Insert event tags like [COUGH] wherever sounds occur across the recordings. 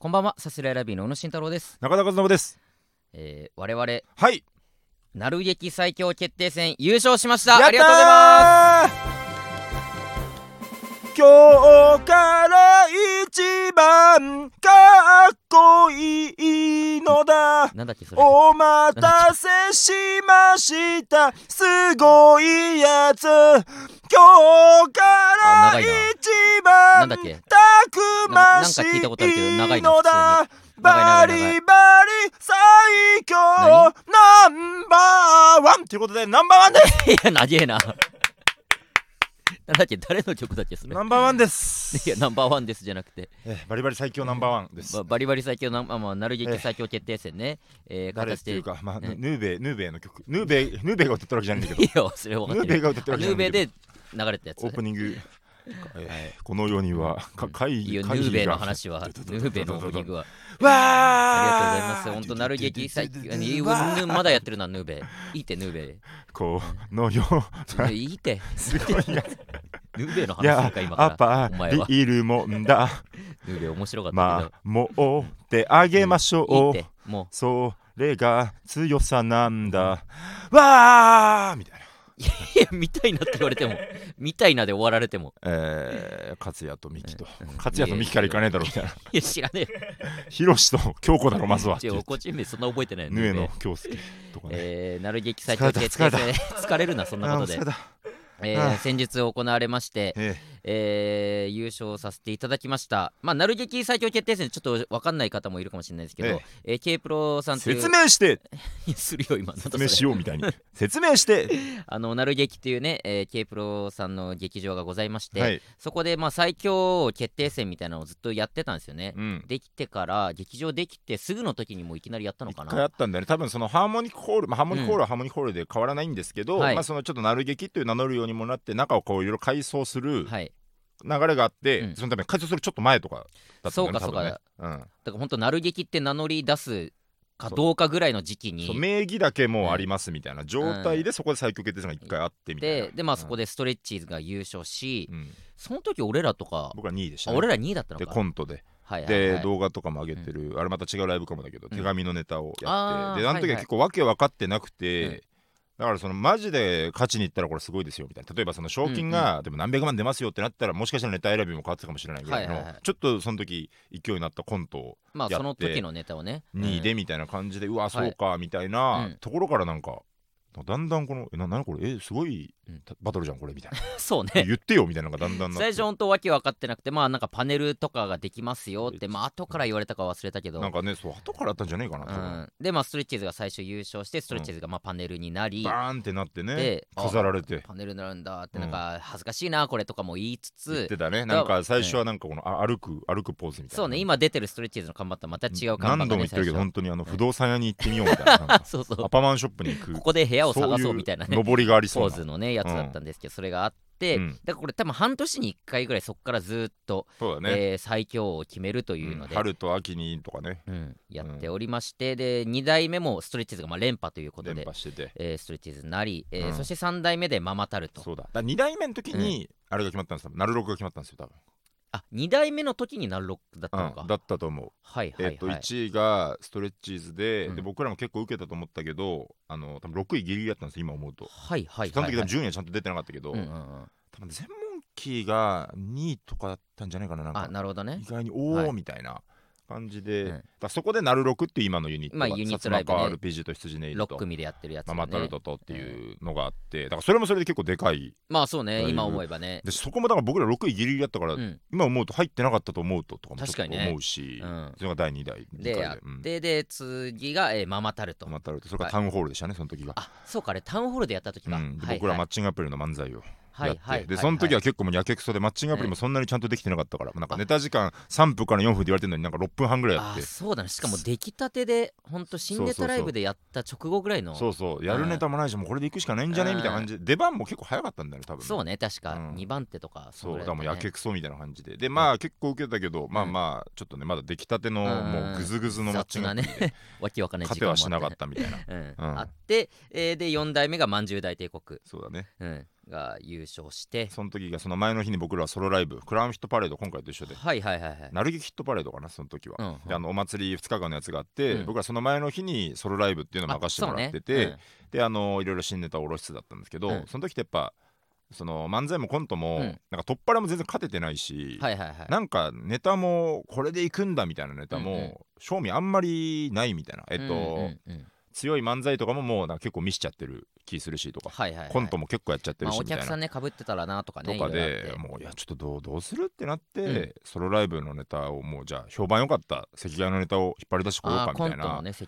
こんばんはサスレラビーの小野慎太郎です、中田和信です。えー、我々はい。なる劇最強決定戦優勝しました。ありがとうございます。今日から一番かっこいいのだ。なんだっけそれ。お待たせしました。すごいやつ。今日から一番なんだっけ？たくましいのだバリバリ最強。ナンバーワン。ということでナンバーワンです。[LAUGHS] いや長えななんだっけ誰の曲だっけそれ。ナンバーワンです。いやナンバーワンですじゃなくて。えーバリバリ最強ナンバーワンです。ばバリバリ最強な、まあまあ、なる劇最強決定戦ね、えー、誰っていうか、まあ、ね。ヌーベイヌーベイの曲。ヌーベイヌーベイが歌ってるわけじゃないんだけいやそれ分かってるど。ヌーベイが歌ってるあわけじゃないんだけヌーベイで流れたやつどオープニング、えーこの世にはか会議会議ヌーベイのが話は。ヌーベイのオ [LAUGHS] ープニングはわありがとうございあます。本当なる劇最まだやってるなヌーベ。イいいってヌーベ。この世イいいって。すごいやヌーベイの話か今から。っぱお前は。りいるもんだ。ヌーベイ面白かったまあもうってあげましょけどいいもそれが強さなんだ。わーみたいなういや見たいなって言われても。[LAUGHS] 見たいなで終わられても。えー、勝也とミキと。うん。勝也とミキからいかねえだろみたいな。いや知らねえよ。ヒロシと京子だろまずは。ってち人名そんな覚えてないのヌーベイ京介とかね。えー、なる劇最強決定戦疲れるなそんなことで。疲れた。えー先日行われまして、ええー優勝させていただきました。まあなる劇最強決定戦ちょっと分かんない方もいるかもしれないですけど、えー K プロさんーっていう説明して。[LAUGHS] するよ今説明しようみたいに。説明して。[LAUGHS] あのなる劇っていうね、えー、K プロさんの劇場がございまして、はい。そこでまあ最強決定戦みたいなのをずっとやってたんですよね、うん。できてから劇場できてすぐの時にもういきなりやったのかな。ったんだよね。多分そのハーモニックホール、まあ、ハーモニックホールはハーモニックホールで変わらないんですけど、はい。まあそのちょっとなる劇という名乗るようにもなって中をこういろいろ改装するはい流れがあって、うん。そのために改装するちょっと前とかだったんだよねそうかそうか。ねうん。だから本当なる劇って名乗り出すかどうかぐらいの時期に名義だけもうありますみたいな状態でそこで最強決定戦が一回あってみたいなででまあそこで、でストレッチーズが優勝し、うんその時俺らとか僕は2位でした、ね、あ俺ら2位だったのでかコントではいはいで、はい動画とかも上げてる、あれまた違うライブかもだけど、うん手紙のネタをやってであの時は結構わけ分かってなくて、うんだからそのマジで勝ちに行ったらこれすごいですよみたいな。例えばその賞金が、でも何百万出ますよってなったらもしかしたらネタ選びも変わってたかもしれないぐらいの、はいはいはい。ちょっとその時勢いになったコントをまあやってその時のネタをね。2位でうんみたいな感じで、うわはい。そうかみたいな、うん。ところからなんかだんだんこの「えな何これ？えすごいうんバトルじゃんこれ」みたいな。[LAUGHS] そうね。言ってよみたいなのがだんだん最初本当わけ分かってなくてまあなんかパネルとかができますよってまあ後から言われたか忘れたけど。なんかねそう後からあったんじゃねえかな、うん、でまあストレッチーズが最初優勝してストレッチーズがまあパネルになり、バーンってなってねで飾られて。パネルになるんだってうん。なんか恥ずかしいなこれとかも言いつつ。言ってたね。なんか最初はなんかこのあ歩く歩くポーズみたいな。そうね。今出てるストレッチーズの看板とはまた違う看板が、ね、何度も言ってるけど最本当にあの不動産屋に行ってみようみたいな。[LAUGHS] そうそう。アパマンショップに行く。ここで部屋を探いそうみたいなね。上りがありそうな。ポーズのねやつだったんですけど、それがあって、うん。だからこれ多分半年に1回ぐらいそこからずっと、そうだね、えー最強を決めるというのうんで、春と秋にとかね。うんやっておりまして、で2代目もストレッチーズがまあ連覇ということ連で、覇してて。えーストレッチーズになり、えーうん。そして3代目でママタルトそうだ。だ2代目の時にあれが決まったんですよ。ナルロクが決まったんですよ多分あ2代目の時になるロックだったのか、うんだったと思う。はいはいはい、えっと1位がストレッチーズでうん。で僕らも結構受けたと思ったけどあの多分6位ギリギリだったんですよ今思うと。はいはいその時多分順位はちゃんと出てなかったけどうんうんうん。多分全問キーが2位とかだったんじゃないかななんあかなるほどね。意外におおはいみたいな感じで、うんだそこで「ナルロク」っていう今のユニットが、まあユニットライブね。RPG と羊ネイル6と組でやってるやつ、ね、ママタルトとっていうのがあってだからそれもそれで結構でかい。まあそうね。今思えばね。でそこもだから僕ら6位ギリギリだったから、うん。今思うと入ってなかったと思うととかもちょっと思うし、うん。それが第2代で。やっうん。て、で次が、えーママタルト。ママタルト。それからタウンホールでしたねその時が、あそうかあれタウンホールでやった時か、僕らマッチングアプリの漫才をやって、はいはいでその時は結構もうやけくそでマッチングアプリもそんなにちゃんとできてなかったから、なんかネタ時間3分から4分で言われてるのになんか6分半ぐらいやって。あそうだね。しかも出来たてでほんと新ネタライブでやった直後ぐらいの。そうそう。やるネタもないしもうこれで行くしかないんじゃねうんみたいな感じ。で出番も結構早かったんだよね多分そうね確か。うん。2番手とかそうだれからもうやけくそみたいな感じで。でまあ結構受けたけどまあまあちょっとねまだ出来たてのうんもうグズグズのマッチングアプリで雑なねわけわかん勝てはしなかったみたいな。うん。うん。あって、えーで4代目がまんじゅう大帝国、そうだね。うん、が優勝して。その時がその前の日に僕らはソロライブクラウンヒットパレード今回と一緒で。はいはいはいはい。なる劇ヒットパレードかなその時は、うんうん。であのお祭り2日間のやつがあって、うん。僕らその前の日にソロライブっていうのを任せてもらってて、あそうね。であのいろいろ新ネタを下ろしつつだったんですけど、うん。その時ってやっぱその漫才もコントも、うん。なんか取っ払いも全然勝ててないし、うんはいはいはい。なんかネタもこれでいくんだみたいなネタも、うんうん。賞味あんまりないみたいな。えっと、うんうんうん強い漫才とかももうなんか結構見しちゃってる気するしとか、はいはいはい。コントも結構やっちゃってまあ、おるしみたいな、客さんねかぶってたらなとかねとかでもういやちょっとどうどうするってなって、うん。ソロライブのネタをもうじゃあ評判良かった赤外のネタを引っ張り出してこようあかみたいなーコントのねそ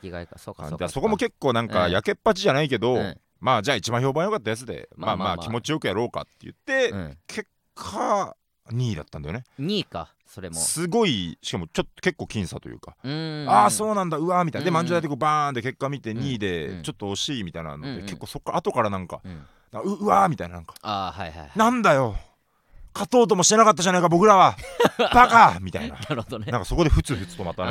うかそこも結構なんかうん。やけっぱちじゃないけど、うん。まあじゃあ一番評判良かったやつでまあまあまあ。まあまあ気持ちよくやろうかって言って、うん、結果2位だったんだよね。2位かそれも。すごいしかもちょっと結構僅差というか、ああそうなんだうわーみたいな、うん。で漫才でこうバーンって結果見てうん。2位うでん。ちょっと惜しいみたいなので、結構そっから後からなんかうわーみたいな。なんかああはいはい。なんだよ勝とうともしてなかったじゃないか僕らは。[LAUGHS] バカ！みたいな。なるほどね。なんかそこでふつふつとまた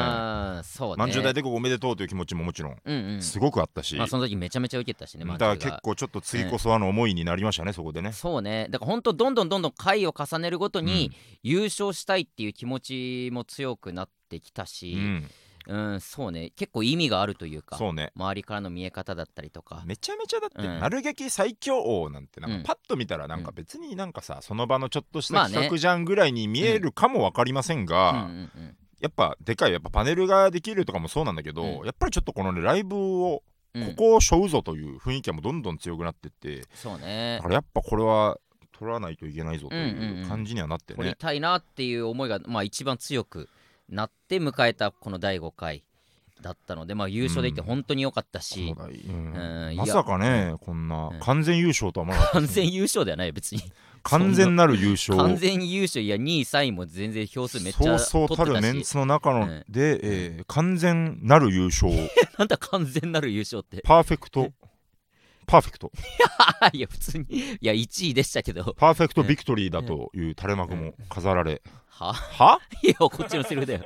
ね。そうね。満場大帝国おめでとうという気持ちももちろんうんうん。すごくあったし、まあその時めちゃめちゃ受けたしねだから結構ちょっと次こそあの思いになりましたね、そこでね。そうね。だから本当どんどんどんどん回を重ねるごとにうん。優勝したいっていう気持ちも強くなってきたうし、ん、うん、そうね。結構意味があるというかそうね。周りからの見え方だったりとか。めちゃめちゃだって、うん。なる劇最強王なんてなんうん。かパッと見たらなんか別になんかさその場のちょっとした企画じゃんぐらいに見えるかも分かりませんが、うん。うんうんやっぱでかいやっぱパネルができるとかもそうなんだけど、うん。やっぱりちょっとこのねライブをうん。ここを背負うぞという雰囲気はもうどんどん強くなってって、そうね。だからやっぱこれは取らないといけないぞとうんうんいううん。感じにはなってね。取りたいなっていう思いが、まあ、一番強くなって迎えたこの第5回だったので、まあ、優勝できて本当に良かったし、そうんうんまさかねこんなうん。完全優勝とは思わなかった。完全優勝ではないよ別に。完全なる優勝。完全優勝いや2位3位も全然票数めっちゃそうそうたるメンツの中の、うん。で、えー完全なる優勝。[LAUGHS] なんだ完全なる優勝って。パーフェクトパーフェクトいや普通にいや1位でしたけど。パーフェクトビクトリーだという垂れ幕も飾られ、は？は？いやこっちのセリフだよ。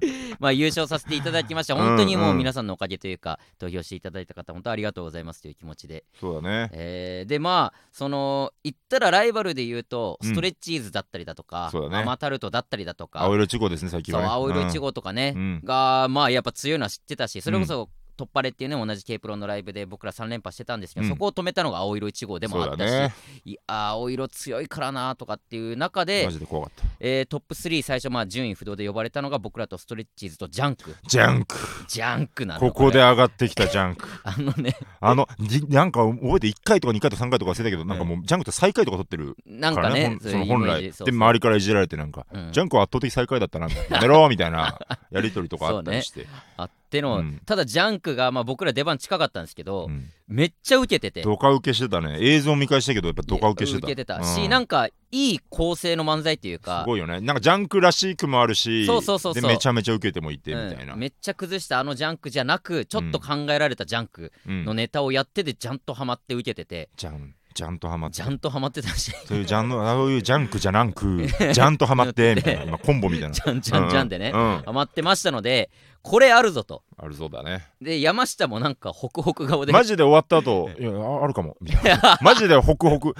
[LAUGHS] まあ優勝させていただきました。本当にもう皆さんのおかげというか、投票していただいた方本当ありがとうございますという気持ちで。そうだね。えーでまあその言ったらライバルで言うとうん。ストレッチーズだったりだとか、そうだね。ママタルトだったりだとか。青色1号ですね最近はね。青色1号とかね、うん。がまあやっぱ強いのは知ってたしそれこそ、トッパレっていうね同じ K プロのライブで僕ら3連覇してたんですけど、うん。そこを止めたのが青色1号でもあったし、ね。いやー青色強いからなとかっていう中でマ、ジで怖かった。えートップ3最初まあ順不同で呼ばれたのが僕らとストレッチーズとジャンク。ジャンク。ジャンクなのここでれ。上がってきたジャンク。[LAUGHS] あのね。あのじなんか覚えて1回とか2回とか3回とか忘れたけど、なんかもうジャンクって最下位とか取ってるなんからねほんかねその本来。で周りからいじられてなんか、うん。ジャンクは圧倒的最下位だったなやめろみたいなやり取りとかあったりして、あっての、うん。ただジャンクがまあ僕ら出番近かったんですけど、うん。めっちゃ受けてて。ドカ受けしてたね。映像見返したけどやっぱドカ受けしてた。受けてたうん。し、なんかいい構成の漫才っていうかすごいよね。なんかジャンクらしくもあるしそうそうそうそう。でめちゃめちゃ受けてもいてみたいな、うん。めっちゃ崩したあのジャンクじゃなくちょっと考えられたジャンクうん。のネタをやっててちゃんとハマって受けてて、ジャンジャンとハマって。ちゃんとハマってたし。そういうジャンのそういうジャンクじゃなく [LAUGHS] ジャンとハマってみたいな。今コンボみたいな。じゃんじゃんじゃんでね、うん。うん。ハマってましたのでこれあるぞと。あるそうだね。で山下もなんかホクホク顔で。マジで終わった後 [LAUGHS] いやああるかも。みたいな。マジでホクホク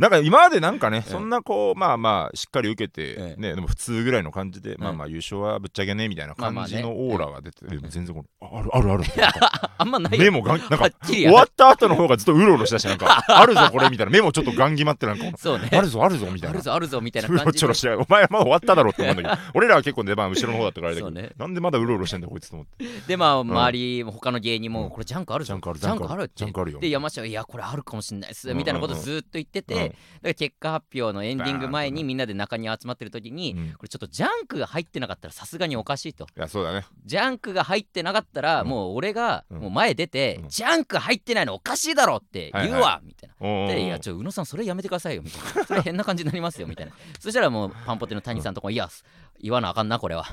なんか今までなんかね、そんなこうまあまあしっかり受けて、えねでも普通ぐらいの感じで、まあまあ優勝はぶっちゃけねみたいな感じのオーラが出て、全然このああるあるある [LAUGHS] あんまないよ。目もがんなんはか終わった後の方がずっとうろうろしたしなんか [LAUGHS] あるぞこれみたいな目もちょっとガン決まってなんかね。あるぞあるぞみたいな。あるぞあるぞみたいなうろちょろしてお前はまだ終わっただろって思うんだけど俺らは結構出番後ろの方だったからあれだけど、そうね。なんでまだうろうろしてんだこいつと思って。でまあ周り他の芸人も、うん。これジャンクあるぞジャンクあるジャンクあるってジャンクあるよ。で山下はいやこれあるかもしれないっすうん。みたいなことずっと言ってて、うんだから結果発表のエンディング前にみんなで中に集まってる時に、うん。これちょっとジャンクが入ってなかったらさすがにおかしいと。いやそうだね。ジャンクが入ってなかったら、うん。もう俺がうん。もう前出て、うん。ジャンク入ってないのおかしいだろって言うわ、はいはみたいな。でいやちょ宇野さんそれやめてくださいよみたいな。それ変な感じになりますよみたいな。[LAUGHS] そしたらもうパンポテの谷さんとかもいや言わなあかんなこれは。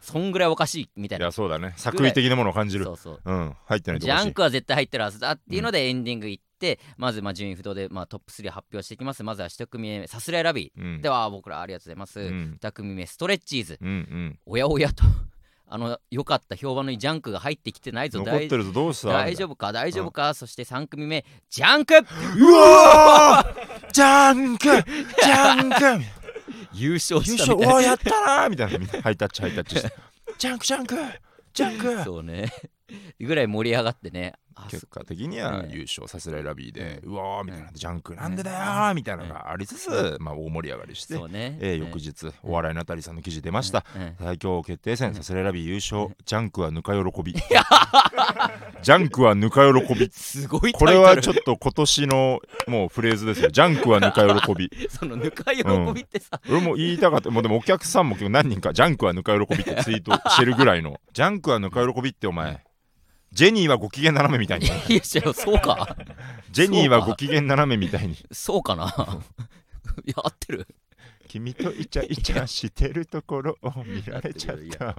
そんぐらいおかしいみたいな。いやそうだね。作為的なものを感じる。そうそう。うん。入ってないジャンクは絶対入ってるはずだっていうのでエンディング行って、まずまあ順不同でまあトップ3発表していきます。まずは1組目さすらいラビー、うん。では僕らありがとうございます、うん。2組目ストレッチーズ。うんうん。おやおやと。[LAUGHS] あの良かった評判のいいジャンクが入ってきてないぞ。大残ってるぞどうした？大丈夫か？大丈夫か、そして3組目ジャンク。うわー！[LAUGHS] ジャンク！ジャンク！優勝優したみたい。な勝！おーやったなー！みたいな。ハイタッチハイタッチして。ジャンクジャンク！ジャンク！そうね。ぐらい盛り上がってね。あ結そ果的にはね優勝させられラビーで、ううわーみたいな、うんジャンクなんでだよーみたいなのがありつつ、まあ大盛り上がりして、えー翌日、お笑いナタリーさんの記事出ました、最強決定戦さすらいラビー優勝、ジャンクはぬか喜び。[LAUGHS] ジャンクはぬか喜び。すごいこれはちょっと今年のもうフレーズですよ。[LAUGHS] ジャンクはぬか喜び。とそのぬか喜びってさ、俺も言いたかった。もうでもお客さんも何人かジャンクはぬか喜びってツイートしてるぐらいの。[LAUGHS] ジャンクはぬか喜びってお前ジェニーはご機嫌斜めみたいに。[LAUGHS] いやいやそうか。ジェニーはご機嫌斜めみたいに。そうかな。[LAUGHS] いや合ってる。君とイチャイチャしてるところを見られちゃったわ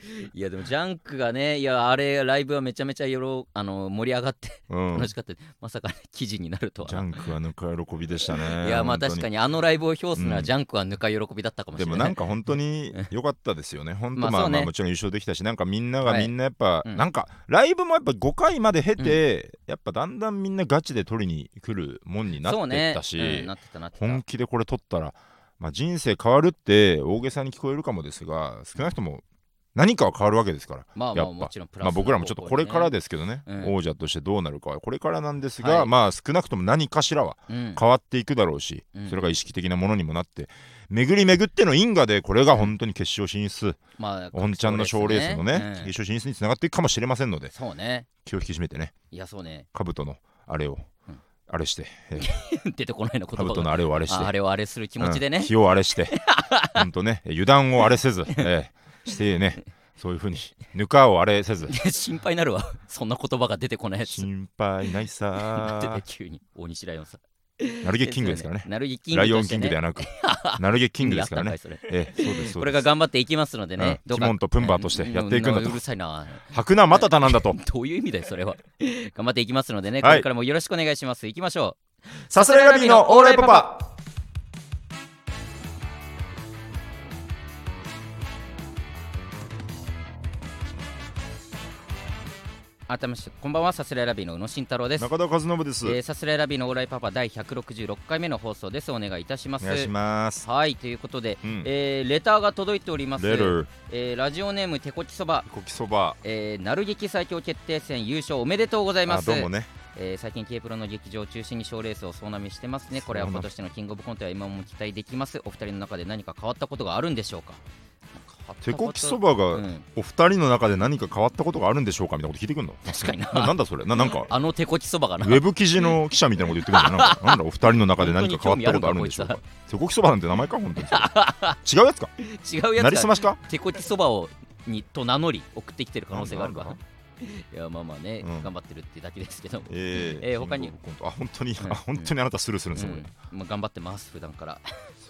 [LAUGHS] いやでもジャンクがねいやあれライブはめちゃめちゃよろあの盛り上がってうん。楽しかった、まさかね記事になるとはジャンクはぬか喜びでしたね [LAUGHS] いやまあ確かにあのライブを評すならうん。ジャンクはぬか喜びだったかもしれない。でもなんか本当に [LAUGHS] 良かったですよね。本当まあまあね。まあもちろん優勝できたし、なんかみんながはい。みんなやっぱ、うん。なんかライブもやっぱ5回まで経て、やっぱだんだんみんなガチで取りに来るもんになってったし、本気でこれ取ったら、まあ、人生変わるって大げさに聞こえるかもですが、少なくとも何かは変わるわけですから。まあやっぱ。まあ僕らもちょっとこれからで、ですけどね、うん。王者としてどうなるかは。これからなんですが、はい。まあ少なくとも何かしらはうん。変わっていくだろうし、うん。それが意識的なものにもなって巡り巡っての因果でこれが本当に決勝進出、まあおんちゃんの賞レースのね、うん。決勝進出につながっていくかもしれませんので。そうね。気を引き締めてね。いやそうね。兜のあれを、うん。あれして、え [LAUGHS] ー出てこないの言葉兜のがあれをあれして。ああれをあれする気持ちでね。うん、気をあれして。[LAUGHS] 本当ね。油断をあれせず、[LAUGHS] えーしてねそういうふうにぬかをあれせず。[LAUGHS] 心配になるわ。そんな言葉が出てこないやつ。心配ないさ。急に大西ライオンさん。ナルゲキングですからね。ナルゲキングライオンキングではなく。ナルゲキングですからね。これが頑張っていきますのでね、うんどうか。ティモンとプンバーとしてやっていくんだと。ううるさいな。吐くなまたたなんだと。[LAUGHS] どういう意味だよそれは。頑張っていきますのでね、はい。これからもよろしくお願いします。いきましょさすらいラビーのオーライパパ改めましてこんばんはさすらいラビーの宇野慎太郎です。中田和信です、えーさすらいラビーのオーライパパ第166回目の放送です。お願いいたします。お願いします。はいということで、うん。えーレターが届いております。レルえーラジオネームてこきそば。こきそば。えー、なる劇最強決定戦優勝おめでとうございます。あどうもね。えー最近 K プロの劇場を中心に賞レースを総なめしてますねこれは今年のキングオブコントは今も期待できます。お二人の中で何か変わったことがあるんでしょうか？手こきそばがうん。お二人の中で何か変わったことがあるんでしょうかみたいなこと聞いてくんの？確かにな。な [LAUGHS] なんだそれ？ななんかあの手こきそばがな。ウェブ記事の記者みたいなこと言ってくるんなんか [LAUGHS] なんだお二人の中で何か変わったことあるんでしょうか？本手こきそばなんて名前か本当に。[LAUGHS] 違うやつか？違うやつがなりすましか手こきそばをにと名乗り送ってきてる可能性があるかいやまあまあね、うん。頑張ってるってだけですけど、えーえー他に？あ本当に？うん。あ本当にあなたスルーするんですようん。まあ、頑張ってます普段から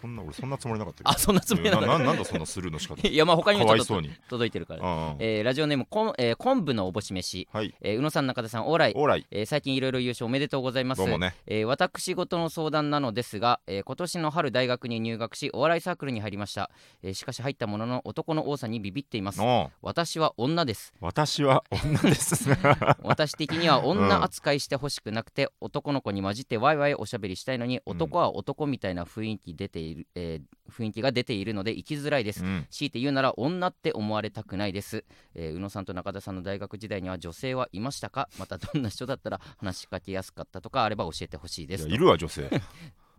そんな俺そんなつもりなかったあそんなつもりなかった。なんだそんなスルーの仕方。いやまあ他にかもちょっとわいそうに。届いてるから、あえーラジオネームこん、えー昆布のおぼし飯、はい。えー宇野さん中田さんオーライオーライえー最近いろいろ優勝おめでとうございます。どうもね。えー私事の相談なのですが、えー今年の春大学に入学しお笑いサークルに入りました、えーしかし入ったものの男の多さにビビっています。私は女です。私は女です。[LAUGHS] 私的には女扱いしてほしくなくて、男の子に混じってワイワイおしゃべりしたいのに男は男みたいな雰囲気出ている、えー雰囲気が出ているので生きづらいです、うん。強いて言うなら女って思われたくないです、えー宇野さんと中田さんの大学時代には女性はいましたか？またどんな人だったら話しかけやすかったとかあれば教えてほしいです。いるわ女性。[LAUGHS]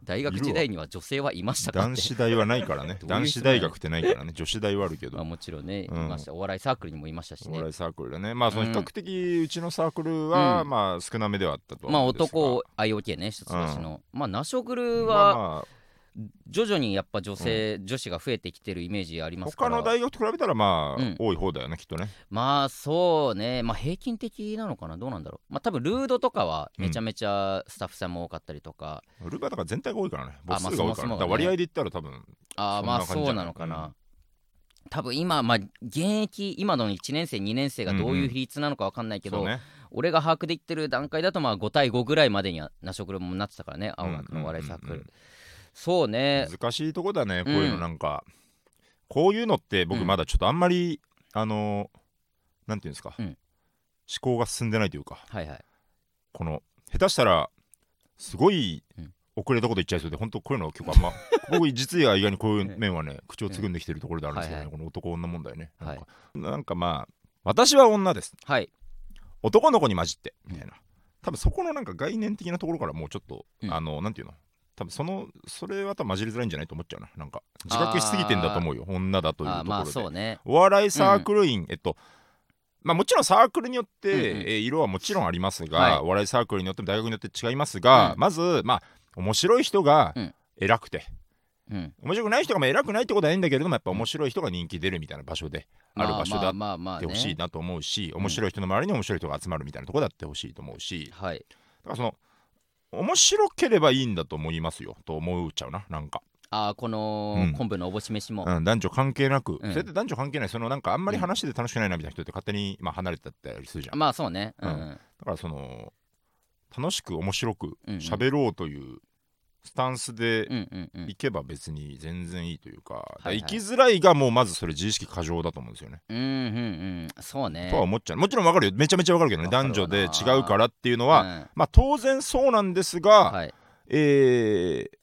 大学時代には女性はいましたか男子大はないからね。[LAUGHS] 男子大学ってないからね。女子大はあるけど。まあ、もちろんね、うん。いました。お笑いサークルにもいましたしね。お笑いサークルでね。まあそのうん。比較的うちのサークルはうん。まあ少なめではあったとはまあ男 IOK ね一つ星の、まあナショグルまあはま徐々にやっぱ女性、女子が増えてきてるイメージありあますから。他の大学と比べたらまあうん。多い方だよねきっとね。まあそうね。まあ平均的なのかな？どうなんだろう？まあ多分ルードとかはめちゃめちゃスタッフさんも多かったりとか、ルーバーだから全体が多いからね。母あまあ数が多いからそもそもがね。だから割合で言ったら多分ああそんな感じじゃないまあそうなのかな、うん。多分今、まあ、現役今の1年生2年生がどういう比率なのか分かんないけど、そうね俺が把握できてる段階だとまあ5対5ぐらいまでにはナショクルもなってたからね青学のお笑いサークル、うんうん。うんそうね。難しいとこだねこういううんのなんか。こういうのって僕うんまだちょっとあんまりあのなんていうんですか。うん。思考が進んでないというか。はいはい。この下手したらすごいうん。遅れたこと言っちゃいそうで本当こういうのは結構あんま [LAUGHS] 僕実は意外にこういう面はね口をつぐんできてるところであるんですけどね、はいこの男女問題ね。なんか,、はい。なんかまあ私は女です。はい。男の子に混じってみたいな。多分そこのなんか概念的なところからもうちょっと、うん。あのなんていうの多分そのそれは多分混じりづらいんじゃないと思っちゃうな。なんか自覚しすぎてんだと思うよ。女だというところで。あまあそうね。お笑いサークル員、えっとまあもちろんサークルによって、うんうんえー色はもちろんありますが、はい。お笑いサークルによっても大学によって違いますが、うん。まずまあ面白い人がうん。偉くて、うん。面白くない人がまあ偉くないってことはないんだけれどもやっぱ面白い人が人気出るみたいな場所である場所であってほしいねなと思うし、面白い人の周りに面白い人が集まるみたいなところであってほしいと思うし。はい。だからその面白ければいいんだと思いますよ。と思っちゃうななんか、あーこのうん。昆布のおぼし飯も。うん、男女関係なく、うん。それって男女関係ない。そのなんかあんまり話してて楽しくないなみたいな人って勝手に、まあ、離れてったりするじゃん。まあそうね。うん。うん。だからその楽しく面白くうんうん。喋ろうというスタンスでうんうんうん。いけば別に全然いいというか,、はいはい。生きづらいがもうまずそれ自意識過剰だと思うんですよね。うんうんうん。そうね。とは思っちゃう。もちろんわかるよ。めちゃめちゃわかるけどね。男女なで違うからっていうのは、うん。まあ当然そうなんですが、はい。えー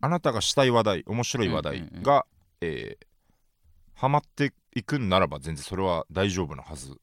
あなたがしたい話題面白い話題が、うんうん。えーハマっていくんならば全然それは大丈夫なはず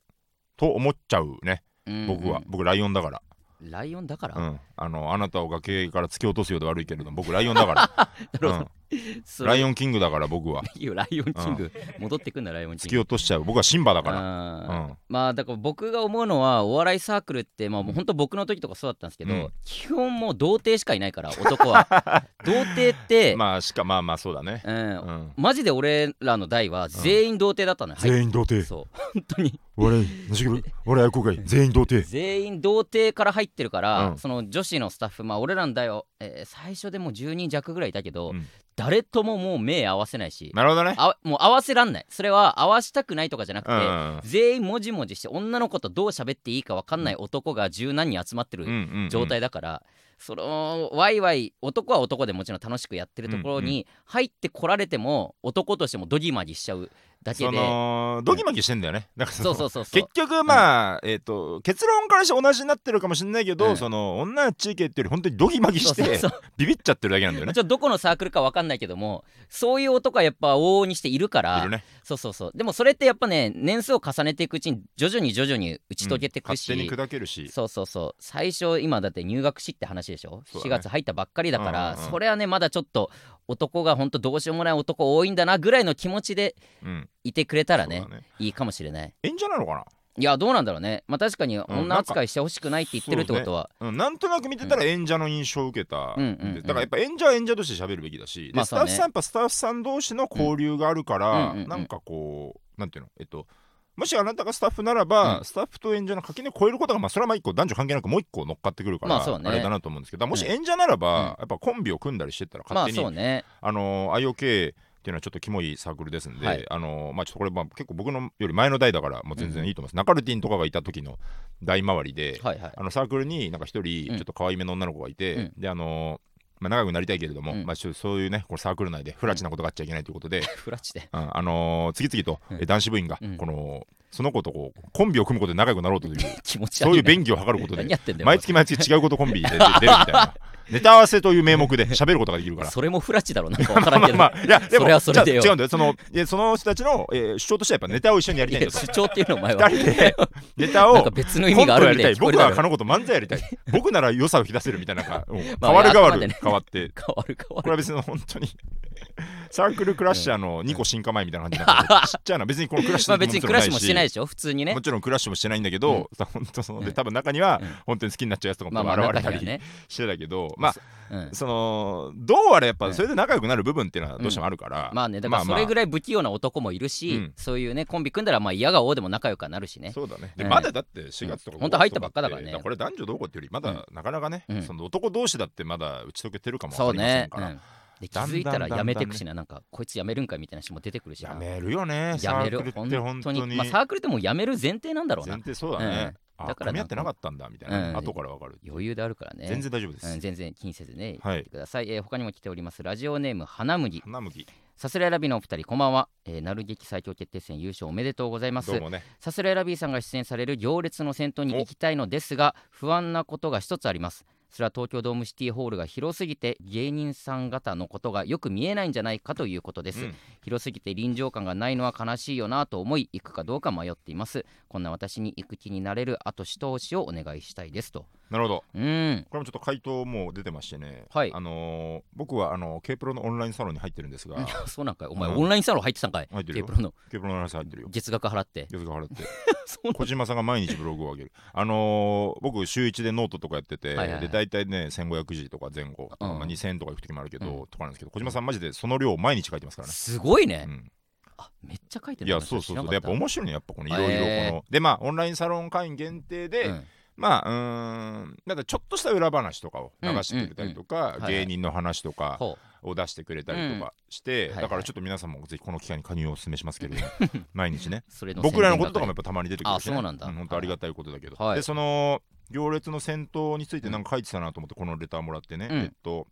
と思っちゃうね。うん僕は、うん僕ライオンだから。ライオンだから？うん、あのあなたを崖から突き落とすようで悪いけれども僕ライオンだから、[LAUGHS] るほど。うん [LAUGHS] ライオンキングだから僕は。[LAUGHS] いいよライオンキング。戻ってくんだライオンキング。突き落としちゃう。僕はシンバだから、あーうん。まあだから僕が思うのはお笑いサークルってまあもう本当僕の時とかそうだったんですけど、うん。基本もう童貞しかいないから男は。[LAUGHS] 童貞って、まあしかまあまあそうだね、うん。うん。マジで俺らの代は全員童貞だったのよ、はい。全員童貞。そう。本当に。お笑いなしぐお笑い公開全員童貞。全員童貞から入ってるから、うん。その女子のスタッフまあ俺らの代は、えー最初でもう10人弱ぐらいいたけど、うん誰とももう目合わせないし。なるほどね。あもう合わせらんない。それは合わしたくないとかじゃなくて、うん。全員もじもじして女の子とどう喋っていいか分かんない男が十何人集まってるうんうんうん。状態だから、そのワイワイ男は男でもちろん楽しくやってるところに入ってこられても男としてもドギマギしちゃうだけそでのドギマギしてんだよね。だからそうそうそうそう。結局まあ、えっ、と結論からして同じになってるかもしれないけど、うん。その女の地域っていうより本当にドギマギしてそうそうそう。ビビっちゃってるだけなんだよね。ちょっとどこのサークルか分かんないけどもそういう男はやっぱ往々にしているからいるね。そうそうそう。でもそれってやっぱね年数を重ねていくうちに徐々に徐々に打ち解けていくし、勝手に砕けるし。そうそうそう。最初今だって入学しって話でしょ、4そうだね。月入ったばっかりだから、うんうんうん。それはねまだちょっと男がほんとどうしようもない男多いんだなぐらいの気持ちでうんいてくれたらねそうだね。いいかもしれない。演者なのかな？いやどうなんだろうね。まあ確かにん。女扱いしてほしくないって言ってるってことは、うん、なんとなく見てたら演者の印象を受けた、うんうんうん。だからやっぱ演者は演者として喋るべきだし、でまあスタッフさんやっぱスタッフさん同士の交流があるから、うんうんうんうん。なんかこうなんていうの？えっともしあなたがスタッフならば、うん。スタッフと演者の垣根を超えることが、まあ、それはまあ一個男女関係なくもう一個乗っかってくるから、まあそうね。れだなと思うんですけどもしうん演者ならば、うん。やっぱコンビを組んだりしてったらまあ勝手に、そうね。あの IOK っていうのはちょっとキモいサークルですんで、はい。あのまあちょっとこれまあ結構僕のより前の代だからもう全然いいと思います、ナカルティンとかがいた時の代回りで、はいはい。あのサークルになんか一人うん。ちょっと可愛めの女の子がいて、うん。であのまあ、仲良くなりたいけれども、うん。まあ、ちょそういうねこのサークル内で不埒なことがあっちゃいけないということで、[LAUGHS] フラッチで。うんあのー次々と、うん。え男子部員が、うん。このその子とこうコンビを組むことで仲良くなろうという [LAUGHS] 気持ち悪い、ね、そういう便宜を図ることで何やってんだよ毎月毎月違うことコンビで出 [LAUGHS] 出るみたいな。ネタ合わせという名目で喋ることができるから。それもフラッチだろな。んか分からんけど、まあまあ、いやでもそれはそれでよ。じゃあ違うんだよ。そのいやその人たちの、えー主張としてはやっぱネタを一緒にやりたいんだと。いや主張っていうのお前は。二人でネタをなんか別の意味があるみたいに聞こえるだろ僕はかのこと漫才やりたい。僕なら良さを引き出せるみたいななんか、うんまあ変わる変わる、あくまでね。変わって。[LAUGHS] 変わる変わる。これは別に本当に [LAUGHS] サークルクラッシャーの2個進化前みたいな感じになっ [LAUGHS] ちっちゃな別にこのクラッシュまあ別にクラッシュもしてないいでしょ？普通にね。もちろんクラッシュもしてないんだけど、さ本当そので多分中にはうん。本当に好きになっちゃうやつとかも現れたりしてたけど、まあうん、そのどうあれやっぱそれで仲良くなる部分っていうのはどうしてもあるから、まあねだからそれぐらい不器用な男もいるし、うん。そういうねコンビ組んだらまあ嫌がおうでも仲良くはなるしね。そうだね。で、うん。まだだって4月とかうん。本当入ったばっかだからね。これ男女どうこうっていうよりまだなかなかね、うん。その男同士だってまだ打ち解けてるかもそうわかりませねん、から、うんで気づいたらやめてくしななんかこいつやめるんかみたいな人も出てくるしな。やめるよねやめる。本当にまあ、サークルってもうやめる前提なんだろうな。前提そうだね、あだからなんか噛み合ってなかったんだみたいな、うん。後からわかる余裕であるからね。全然大丈夫です、うん、全然気にせずね、はい。言ってください、えー他にも来ております。ラジオネーム花麦。花麦。さすらいラビのお二人こんばんは、えー、なる劇最強決定戦優勝おめでとうございます。どうもね。さすらいラビーさんが出演される行列の先頭に行きたいのですが不安なことが一つありますそれは東京ドームシティホールが広すぎて芸人さん方のことがよく見えないんじゃないかということです、うん。広すぎて臨場感がないのは悲しいよなと思い行くかどうか迷っています。こんな私に行く気になれる後押しをお願いしたいですと。なるほど。うん。これもちょっと回答もう出てましてね、はい。あのー僕はあの K プロのオンラインサロンに入ってるんですが。そうなんかい。お前、うんオンラインサロン入ってたんかい？入ってる K よ。プロの K プロの。オンラインサロン入ってるよ。月額払って。月額払って。[LAUGHS] 小島さんが毎日ブログを上げる。あのー僕週1でノートとかやってて、はいはいはい。で大体ね1500字とか前後、うんまあ、2000とか行く時もあるけど、うん。とかなんですけど小島さんマジでその量を毎日書いてますからね。すごいね、うん。あめっちゃ書いてるいやそうそうそう。でやっぱ面面白いねやっぱこのいろいろこの、でまあオンラインサロン会員限定で、うん。まあうーんなんかちょっとした裏話とかを流してくれたりとか、うんうん芸人の話とかほを出してくれたりとかして、うんだからちょっと皆さんもぜひこの機会に加入をお勧めしますけれども。[LAUGHS] 毎日ね。僕らのこととかも宣やっぱたまに出てくるし、ね、あそうなんだ。本当ありがたいことだけど、はい。でその行列の先頭についてなんか書いてたなと思ってこのレターもらってね、うん。えっと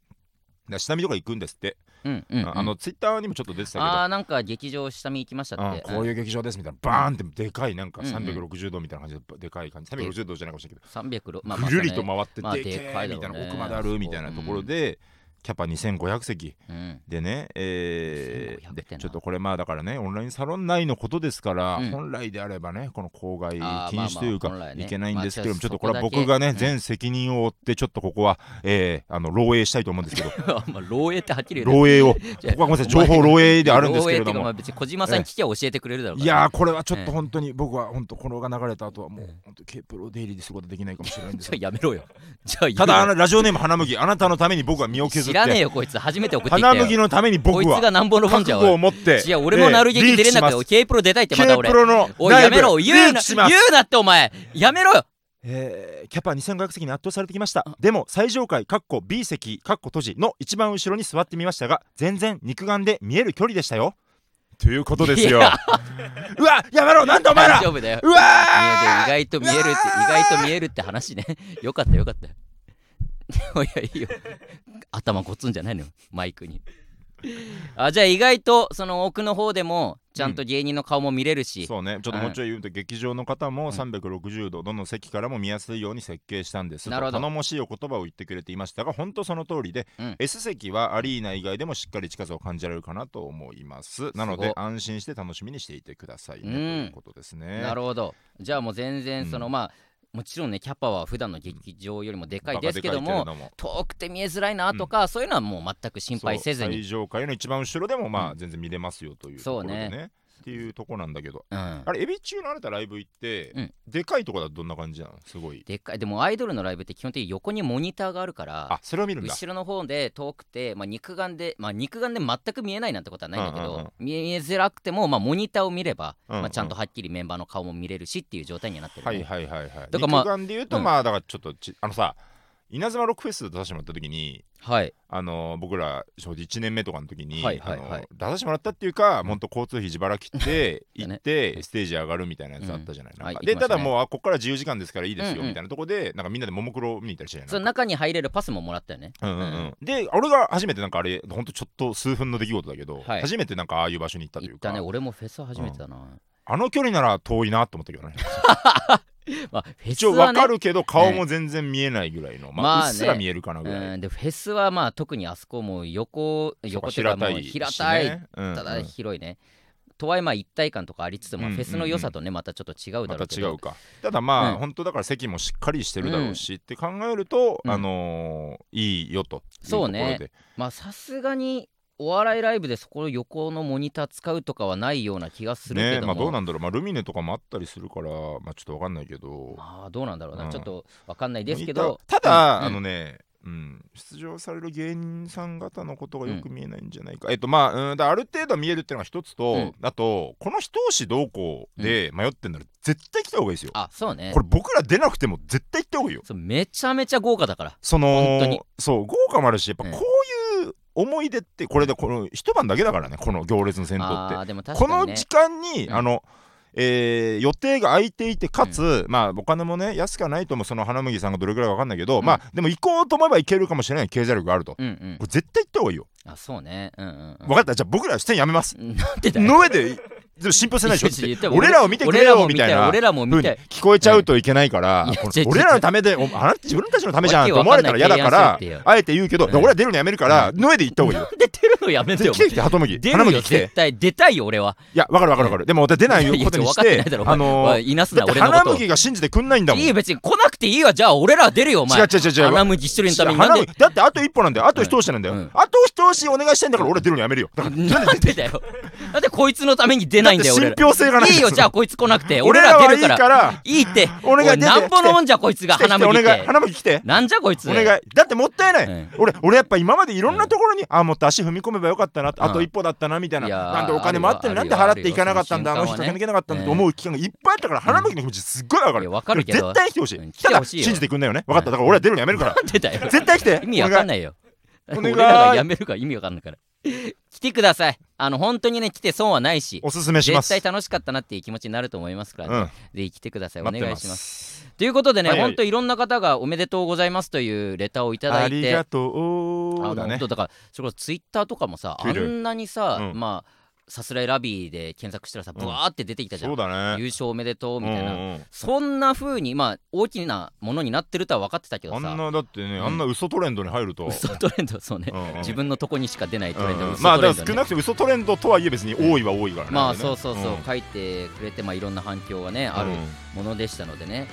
だ下見とか行くんですって、伝うんうんうん。あのツイッターにもちょっと出てたけど。あーなんか劇場下見行きましたって。うんこういう劇場ですみたいな。バーンってでかいなんかうんうん。360度みたいな感じででかい感じ。360度じゃないかもしれないけ300ど、まあまあぐるりとね回ってまあでけいだろうねたいな奥まであるみたいなところで、キャパ2500席。うん。でね、えー2500でちょっとこれまあだからねオンラインサロン内のことですから、うん。本来であればねこの公害禁止というか、まあまあね。いけないんですけども、まあちょっとこれは僕がね、そこだけ全責任を負ってちょっとここは、えーあの漏洩したいと思うんですけど。[LAUGHS] まあ漏洩ってはっきり言う漏洩を。[LAUGHS] ここはごめんなさい情報漏洩であるんですけれども。別に小島さんに聞きゃ教えてくれるだろういから。やーこれはちょっと本当に僕は本当このが流れた後はもううん本当 K プロ出入りすることできないかもしれないんです [LAUGHS] じゃあよやめろよ。じゃあ言うただラジオネーム花麦あなたのために僕は身を削っ知らねえてよこいつ。初めて送ってきたよ。花麦のために僕こいつはがなんぼのもんじゃんおい。持って。いや俺もなる劇出れなくて K プロ出たいってまた K 俺プロのおいやめろ。言うな。言うなってお前。やめろよ。えーキャパ2500席に圧倒されてきました。でも最上階かっこ B 席かっこ閉じの一番後ろに座ってみましたが全然肉眼で見える距離でしたよ。ということですよ。うわやめろ。なんだお前ら。大丈夫だよ。うわ意外と見えるって意外と見えるって話ね。よかったよかった [LAUGHS] いやいいよ。頭ごつんじゃないのよマイクに。あじゃあ意外とその奥の方でもちゃんと芸人の顔も見れるし、そうね。ちょっともうちょい言うと、劇場の方も360度どの席からも見やすいように設計したんです。となるほど。頼もしいお言葉を言ってくれていましたが本当その通りで、うん。S 席はアリーナ以外でもしっかり近さを感じられるかなと思います。なので安心して楽しみにしていてくださいね、うん。ということですね。なるほど。じゃあもう全然その、うん。まあもちろんねキャパは普段の劇場よりもでかいですけども。遠くて見えづらいなとか、そういうのはもう全く心配せずに。最上階の一番後ろでもまあうん。全然見れますよというところでね。そうねっていうとこなんだけど。うん。あれエビ中のあなたライブ行って、うん。でかいとこだとどんな感じなの？すごい。でっかいでもアイドルのライブって基本的に横にモニターがあるからあそれを見るんだ。後ろの方で遠くて、まあ、肉眼で、まあ、肉眼で全く見えないなんてことはないんだけど、うんうんうん。見えづらくても、まあ、モニターを見れば、うんうん。まあ、ちゃんとはっきりメンバーの顔も見れるしっていう状態にはなってる、ね。はいはいはいはい。だからまあ肉眼で言うとうんまあだからちょっとちあのさ稲妻ロックフェス出させてもらった時にはい。あの僕ら正直1年目とかの時に、はいはいはい。あの出させてもらったっていうか、本当交通費自腹切って [LAUGHS] 行ってステージ上がるみたいなやつあったじゃない、うんなん。かはい行きましたね。でただもうあここから自由時間ですからいいですよ、うんうん。みたいなとこでなんかみんなでももクロ見に行ったりしてその中に入れるパスももらったよね。うんうんうん、で俺が初めてなんかあれほんとちょっと数分の出来事だけど、はい。初めてなんかああいう場所に行ったというか。行ったね。俺もフェス初めてだな、あの距離なら遠いなと思ったけどね [LAUGHS] [LAUGHS] まあ、フェ一応スはね。わかるけど顔も全然見えないぐらいの、まあまあね。うっすら見えるかなぐらい、うん。でフェスはまあ特にあそこも横横っていうかもう平たいうんただ広いね、とはいえまあ一体感とかありつつも、うんうんうんフェスの良さとねまたちょっと違うだろうけど。違うか。ただまあ、うん。本当だから席もしっかりしてるだろうし、って考えると、うん。あのーいいよというところそうね。でまあさすがにお笑いライブでそこの横のモニター使うとかはないような気がするけども、ねまあどうなんだろう。まあルミネとかもあったりするからまあちょっとわかんないけど。まあどうなんだろうな、うん。ちょっとわかんないですけど。ただ、うんあのね、うん、出場される芸人さん方のことがよく見えないんじゃないか、えっとまあ、うん、だある程度見えるっていうのが一つと、うん。あとこの一押しどうこうで迷ってんなら絶対来た方がいいですよ。あそうね。これ僕ら出なくても絶対行った方がいいよ。めちゃめちゃ豪華だから。そのそう豪華もあるしやっぱうん。こう思い出ってこれでこの一晩だけだからねこの行列の先頭って。あーでも確この時間に、うん。あのえー予定が空いていてかつ、まあお金もね安くはないともその花麦さんがどれぐらいか分かんないけど、うん。まあでも行こうと思えば行けるかもしれない経済力があると、うんうん。これ絶対行った方がいいよ、あそうね。うんうん、うん、分かった。じゃあ僕ら出演やめます、[LAUGHS] なんでだよ。[LAUGHS] の上ででも信憑性ないでしょ俺らを見てくれよみたいな。俺らも見たい風に聞こえちゃうといけないから、俺らのためでおあなた自分たちのためじゃんと思われたら嫌だからあえて言うけど、うん。俺ら出るのやめるから、の上で言った方がいいよ。で出るのやめてよで来て来てハトムギ。出るよ絶対出たいよ俺は。いやわかるわかるわかる。でも俺出ないことにして。あのおいいなすだってな俺の花麦が信じてくんないんだもん。いいよ別に来なくていいわじゃあ俺ら出るよお前。違う違う違う花麦一人のために。なんで？花麦だってあと一歩なんだよ。あと一押しなんだよ、うん。あと一押しお願いしたいんだから俺出るのやめるよ。なんでだよ。なんでこいつのために出ないんだよ俺だって信憑性がないいいよじゃあこいつ来なくて。俺俺ら出るから。いいって。お願い出てなんぼのもんじゃこいつが花麦って。願い花麦来て。なんじゃこいつ。お願いだってもったいない、うん。俺俺やっぱ今までいろんなところに、あもっと足踏み込めばよかったな、あと一歩だったなみたいな、なんでお金もあってなんで払っていかなかったんだあの人抜けなかったんだと思う期間がいっぱいあったから、花巻の気持ちすっごいわかる。いやわかるけど。絶対に来てほしい、ただ信じてくんないよね。分かった。だから俺は出るのやめるから。絶対来て。意味わかんいないよ。俺らがやめるから意味わかんないから [LAUGHS] 来てください。あの本当にね来て損はないしおすすめします。絶対楽しかったなっていう気持ちになると思いますからね、うん。ぜひ来てください。お願いします。ということでね、はいはい。本当いろんな方がおめでとうございますというレターをいただあいて。りがとあう。だね。だからそれこそツイッターとかもさあんなにさ、うん。まあさすらいラビーで検索したらさうん。ブワーって出てきたじゃん、そうだね。優勝おめでとうみたいな、うんうんうん。そんな風にまあ大きなものになってるとは分かってたけどさ。あんなだってね、うん。あんな嘘トレンドに入ると、嘘トレンドそうね、うんうん。自分のとこにしか出ないトレンド、うんうん。嘘まあだからトレンドね少なくとも嘘トレンドとはいえ別に多いは多いからね、まあれねそうそうそう、ん。書いてくれてまあいろんな反響がね、あるうんものでしたのでね。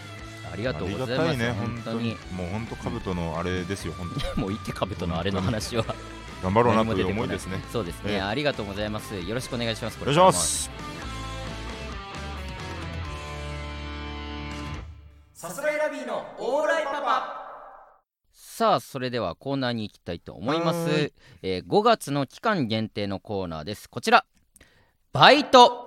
ありがとうございあます、ね本当に。もう本当カブトのあれですよ本当に。[LAUGHS] もういってかぶとのあれの話は頑張ろうなという思いですね。そうですね、ええ。ありがとうございます。よろしくお願いします。お願いします。さすらいラビーのオーライパパ。さあそれではコーナーに行きたいと思います、えー5月の期間限定のコーナーです。こちら。バイト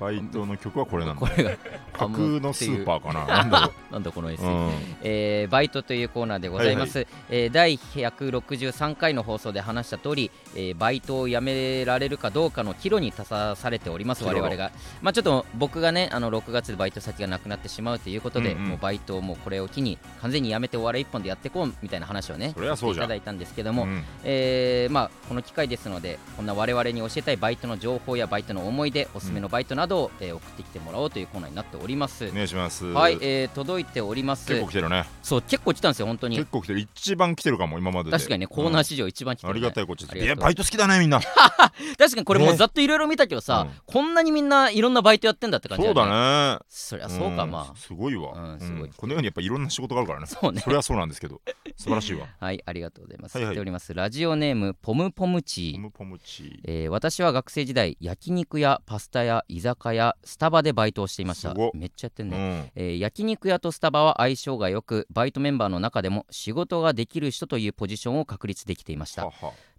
バイトの曲はこれなんだ。これが架空のスーーパーかな。なんだろ [LAUGHS] なんだこの SE、う、うん。えーバイトというコーナーでございます、えー第163回の放送で話した通り、えーバイトを辞められるかどうかの岐路に立たされております我々が。まあちょっと僕がねあの6月でバイト先がなくなってしまうということで、うんうんもうバイトをもうこれを機に完全に辞めてお笑い一本でやっていこうみたいな話をねそりゃそういただいたんですけども、うん。えーまあ、この機会ですのでこんな我々に教えたいバイトの情報やバイトの思い出おすすめのバイトなどを、えー送ってきてもらおうというコーナーになっております、お願いします。はい、えー届いております。結構来てるね。そう結構来たんですよ本当に。結構来てる一番来てるかも今までで。確かにねコーナー史上一番来てる、ね。ありがたいこっちいやバイト好きだねみんな。確かにこれもうね。ざっといろいろ見たけどさ、うん。こんなにみんないろんなバイトやってんだって感じそうだね。そりゃそうか、ん。まあ。すごいわ。うんすごい。このようにやっぱいろんな仕事があるからね。そうね。それはそうなんですけど。素晴らしいわ。はいありがとうございます、はいはい。来ております。ラジオネームポムポムチー。ポムポムチえー私は学生時代焼肉やパスタや居酒屋スタバでバイトをしていました。めっちゃやってんうね、ん。えー焼肉屋とスタバは相性が良くバイトメンバーの中でも仕事ができる人というポジションを確立できていました。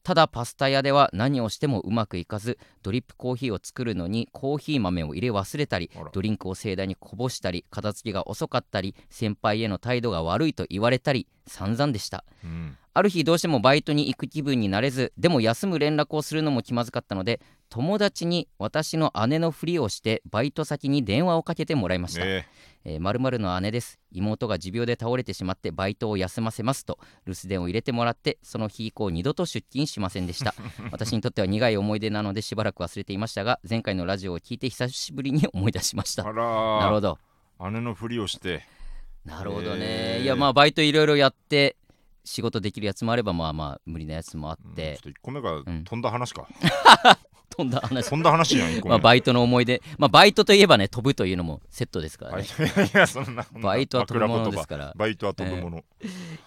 ただパスタ屋では何をしてもうまくいかずドリップコーヒーを作るのにコーヒー豆を入れ忘れたりドリンクを盛大にこぼしたり片付けが遅かったり先輩への態度が悪いと言われたり散々でした。うんある日どうしてもバイトに行く気分になれずでも休む連絡をするのも気まずかったので友達に私の姉のふりをしてバイト先に電話をかけてもらいました、ねえ。ー、〇〇の姉です。妹が持病で倒れてしまってバイトを休ませますと留守電を入れてもらってその日以降二度と出勤しませんでした。[LAUGHS] 私にとっては苦い思い出なのでしばらく忘れていましたが前回のラジオを聞いて久しぶりに思い出しました。あなるらほど。姉のふりをして。なるほどね、いやまあバイトいろいろやって仕事できるやつもあればまあまあ無理なやつもあうんちょってっ、と1個目がん。飛んだ話か。[LAUGHS] 飛んだ話。飛んだ話やん1個目。まあ、バイトの思い出、まあ、バイトといえばね飛ぶというのもセットですからはいね、いやそんなバイトは飛ぶものですから。バイトは飛ぶもの。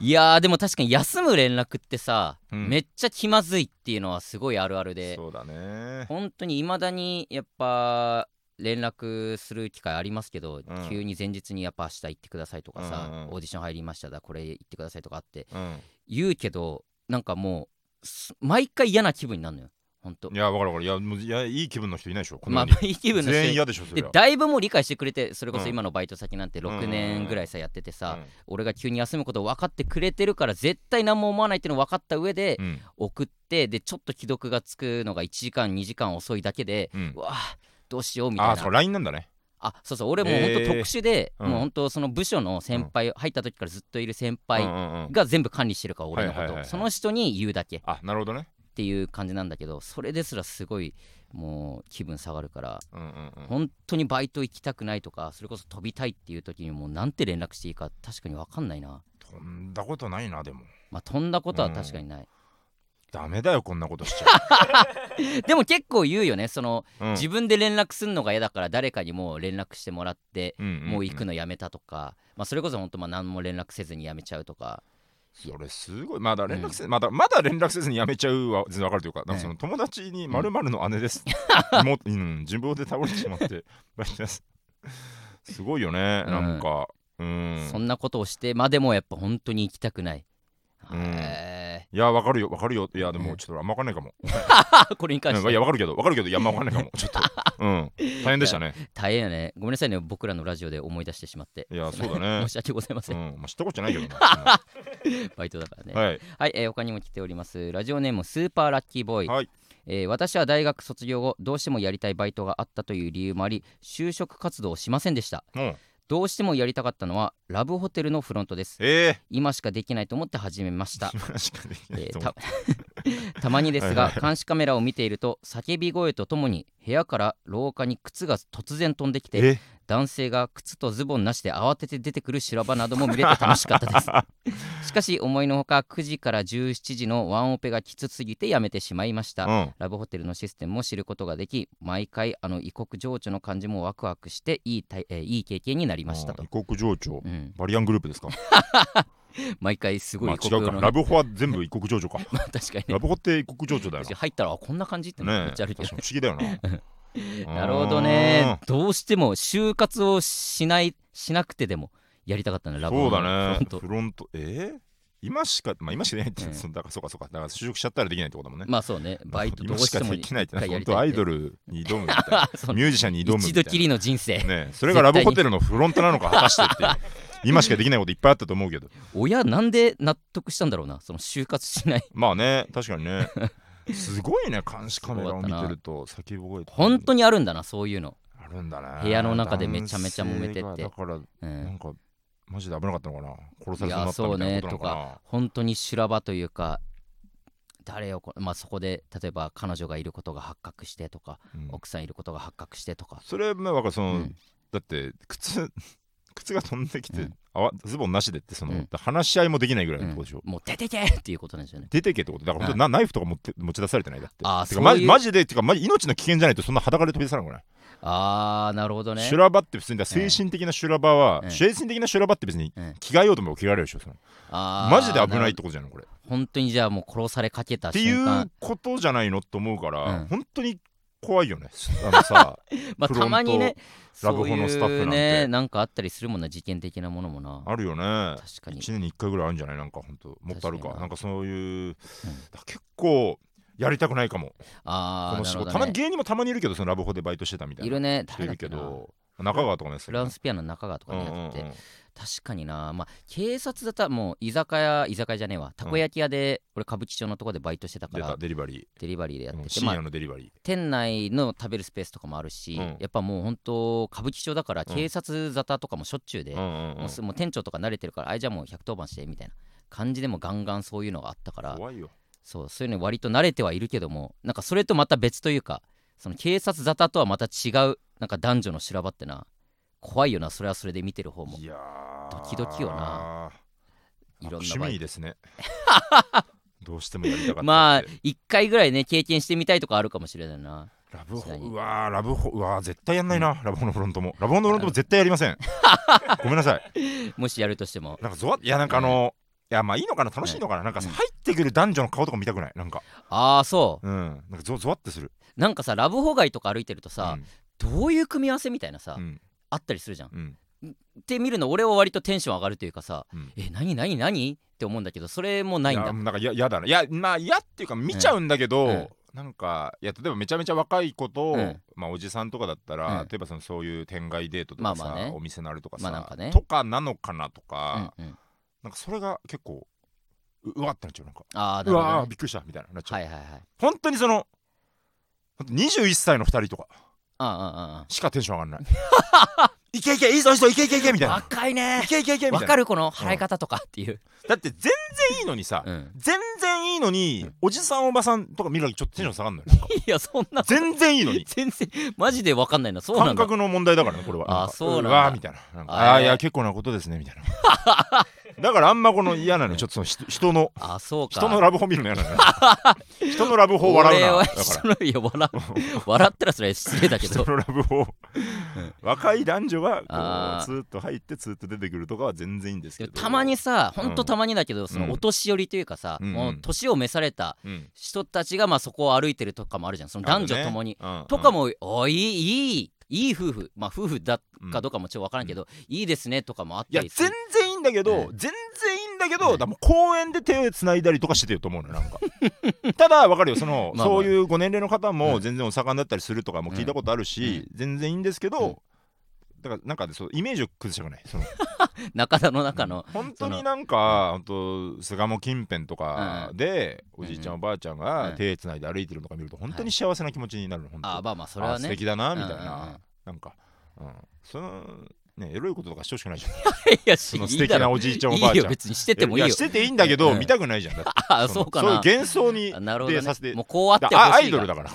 いやーでも確かに休む連絡ってさ、うん。めっちゃ気まずいっていうのはすごいあるあるで。そうだね。本当にいまだにやっぱ連絡する機会ありますけど、ん。急に前日にやっぱ明日行ってくださいとかさ、うんうんオーディション入りましただこれ行ってくださいとかあってうん。言うけどなんかもうす毎回嫌な気分になるのよ本当いやわかるわかる。いやもういやいい気分の人いないでしょこのまあ世にいい気分の人全員嫌でしょそれは。でだいぶもう理解してくれてそれこそうん。今のバイト先なんて6年ぐらいさやっててさ、うん。俺が急に休むことを分かってくれてるから絶対何も思わないっていうの分かった上でうん。送ってでちょっと既読がつくのが1時間2時間遅いだけで、うん。うわどうしようみたいな。あそう LINE なんだね。あそうそう俺もう本当特殊で、えーうん。もう本当その部署の先輩、入った時からずっといる先うん輩うんうん。が全部管理してるから俺のこと、その人に言うだけ。っあなるほどね。っていう感じなんだけどそれですらすごいもう気分下がるからうんうんうん。本当にバイト行きたくないとかそれこそ飛びたいっていう時にもうなんて連絡していいか確かに分かんないな。飛んだことないなでも。まあ飛んだことは確かにない、ダメだよこんなことしちゃ。[LAUGHS] でも結構言うよね。その、う、うん。自分で連絡するのが嫌だから誰かにもう連絡してもらって、うんんん。もう行くのやめたとか、まあ、それこそ本当まあ何も連絡せずにやめちゃうとか。それすごい。まだ連絡せ、まだまだ連絡せずにやめちゃうは全然わかるというかなんかええその友達にまるの姉です、[LAUGHS] 妹うん自分で倒れてしまって [LAUGHS] す。すごいよね、うん。なんか。うん。そんなことをしてまでもやっぱ本当に行きたくない、いやわかるよわかるよ。いやでうん。もちょっとあんまわかんないかも、ー [LAUGHS] これに関して。うんいやわかるけどわかるけどいやあんまわかんないかも。[LAUGHS] ちょっと。うん。大変でしたね。大変やね。ごめんなさいね僕らのラジオで思い出してしまって。いやそうだね。[LAUGHS] 申し訳ございませ、うん。んまあ知ったことじゃないけどなバイトだからね。はい。はい、えー他にも来ております。ラジオネームスーパーラッキーボーイ、はい。えー私は大学卒業後どうしてもやりたいバイトがあったという理由もあり就職活動をしませんでした。もうどうしてもやりたかったのはラブホテルのフロントです。え今しかできないと思って始めました。えーた [LAUGHS] たまにですがはいはい。監視カメラを見ていると叫び声とともに部屋から廊下に靴が突然飛んできてえ？男性が靴とズボンなしで慌てて出てくる修羅場なども見れて楽しかったです。[LAUGHS] しかし思いのほか9時から17時のワンオペがきつすぎてやめてしまいました、うん。ラブホテルのシステムも知ることができ毎回あの異国情緒の感じもワクワクしていいたい、えーいい経験になりましたと。あ、異国情緒。うん、バリアングループですか？[LAUGHS] 毎回すごい異国の、ラブホは全部異国情緒か。ま [LAUGHS] あ確かに。ねラブホって異国情緒だよな。入ったらあこんな感じってめねっちゃあるけど不思議だよな [LAUGHS] なるほどね。どうしても就活をしないしなくてでもやりたかったねラブホそうだね。のフロント。えー？今しかまあ今しかできない。って、うん。そだからそうかそうか。だから就職しちゃったらできないってことだもんね。まあそうね。バイトどう今してもできないって本当アイドルに挑むみたいな。[LAUGHS] ミュージシャンに挑むみたいな。一度きりの人生。ねそれがラブホテルのフロントなのか果たしてっていう。[LAUGHS] 今しかできないこといっぱいあったと思うけど。親なんで納得したんだろうなその就活しない。まあね確かにねすごいね監視カメラを見てると本当にあるんだなそういうの、あるんだね。部屋の中でめちゃめちゃ揉めてって。だからう、なんんかマジで危なかったのかな。殺されそうになったみたいなことなのそうか本当に修羅場というか誰をこ、まあ、そこで例えば彼女がいることが発覚してとか、な、うん。奥さんいることが発覚してとか、それまあわかるその、うん。だって靴 [LAUGHS] 靴が飛んできて、うんズボンなしでってその、うん。話し合いもできないぐらいのうん。とこでしょ、もう出てけっていうことなんですよね。出てけってこと。だから本当ナイフとか持って持ち出されてないだって。あーてかマそういうジマジでてかマジ命の危険じゃないとそんな裸で飛び出さないくない？あーなるほどね。修羅場って普通にだ精神的な修羅場は、うん。精神的な修羅場って別にうん。着替えようとも着替えられるでしょその。あーマジで危ないっるてことじゃんこれ。っ本当にじゃあもう殺されかけたていうことじゃないのと思うから、うん。本当に怖いよね。あのさ [LAUGHS] まあたまにねラブホのスタッフなんて。ねなんかあったりするもんな事件的なものもな。あるよね。確かに。1年に1回ぐらいあるんじゃない？なんか本当もっとあるか。ななんかそういう、結構やりたくないかも。あこの仕事、あね、たまに芸人もたまにいるけどそのラブホでバイトしてたみたいな。いるね。人いるけ誰だっけな。ど中川とかね。フランスピアノの中川とかうんにやってて、うんうん。確かにな。まあ警察だったらもう居酒屋居酒屋じゃねえわ。たこ焼き屋で、俺歌舞伎町のとこでバイトしてたか出らたデリバリデリバリーでやー、うんってて、まあ深夜のデリバリ店内の食べるスペースとかもあるし、うん。やっぱもう本当歌舞伎町だからうん。警察沙汰とかもしょっちゅうで、ー、うんうんうん。もうすもう店長とか慣れてるからあいじゃあもう110番してみたいな感じでもガンガンそういうのがあったから怖いよ。そうそういうの割と慣れてはいるけどもなんかそれとまた別というかその警察沙汰とはまた違うなんか男女の修羅場ってな。怖いよなそれはそれで見てる方も。いやー。ドキドキよな。いろんな趣味ですね。[LAUGHS] どうしてもやりたかったまあ1回ぐらいね経験してみたいとかあるかもしれないな。ラブホうわーラブホうわー絶対やんないな、ラブホのフロントも。ラブホのフロントも絶対やりません。[LAUGHS] ごめんなさい。もしやるとしても。なんかゾワいやなんかあの、いやまあいいのかな楽しいのかな、なんかさうん。入ってくる男女の顔とか見たくない？なんか。ああそう。うん。なんかゾゾワってするなんかさラブホ街とか歩いてるとさ、どういう組み合わせみたいなさ、あったりするじゃん。うん。って見るの俺は割とテンション上がるというかさうん。え何何何？って思うんだけどそれもないんだ。やなんかややだないやまあ嫌っていうか見ちゃうんだけど、うん。なんかいや例えばめちゃめちゃ若い子と、うん。まあおじさんとかだったら、うん。例えばそのそういう店外デートとかさ、まあまあね。お店のあるとかさ、まあなんかね。とかなのかなとか、うんうん。なんかそれが結構ううわってなっちゃうなんか。ああなうわるほどね。ーびっくりしたみたいななっちゃう、はいはいはい。本当にその21歳の2人とか。あああああしかテンション上がんない。いけいけいいぞいいぞいけいけいけみたいな。若いね。いけいけいけみたいな。わかるこの払い方とかっていう、だって全然いいのにさ、うん、全然いいのに、おじさんおばさんとか見るときちょっとテンション下がるのよいやそんな全然いいのに。全然マジでわかんないなそうなんだ。感覚の問題だからねこれは。あそうなんだ。わーみたいな。あーあいや結構なことですねみたいな [LAUGHS] だからあんまこの嫌なのちょっとその人人のあそうか。人のラブホ見るの嫌なのよ。[LAUGHS] 人のラブホ笑うな。だから。[LAUGHS] 笑う笑ったらそれ失礼だけど。[LAUGHS] 人のラブホ若い男女がこうツーッと入ってツーッと出てくるとかは全然いいんですけど。たまにさうん。ほんとたまにだけど、そのお年寄りというかさ、うん。もう年を召されたうん。人たちがまあそこを歩いてるとかもあるじゃん。その男女ともに、あるね。うん。とかも、おいいいいいい夫婦まあ夫婦だかどうかもちょっと分からんけど、いいですねとかもあっいやたりする。全然いいんだけど、うん。全然いいんだけど、うん。だもう公園で手をつないだりとかしてると思うのよなんか。[LAUGHS] ただわかるよそのそういうご年齢の方うん。も全然お盛んだったりするとかも聞いたことあるし、全然いいんですけど、うんだからなんかそうイメージを崩したくない。その。[LAUGHS] 中田の中の、本当になんか本当巣鴨近辺とかで、うん。おじいちゃんおばあちゃんうん。が手つないで歩いてるのか見ると本当に幸せな気持ちになるの本当あまあまあそれはね。あ素敵だなみたいな、なんか、うん、そのねエロいこととかしてほしくないじゃん。[LAUGHS] いやしその素敵なおじいちゃんおばあちゃん。いいよ別にしててもいいよ。やしてていいんだけど、うん。見たくないじゃん。だって。[LAUGHS] あそうかな。そういう幻想にあなるほど、でさせてね、もうこうあってほしいが。イドルだから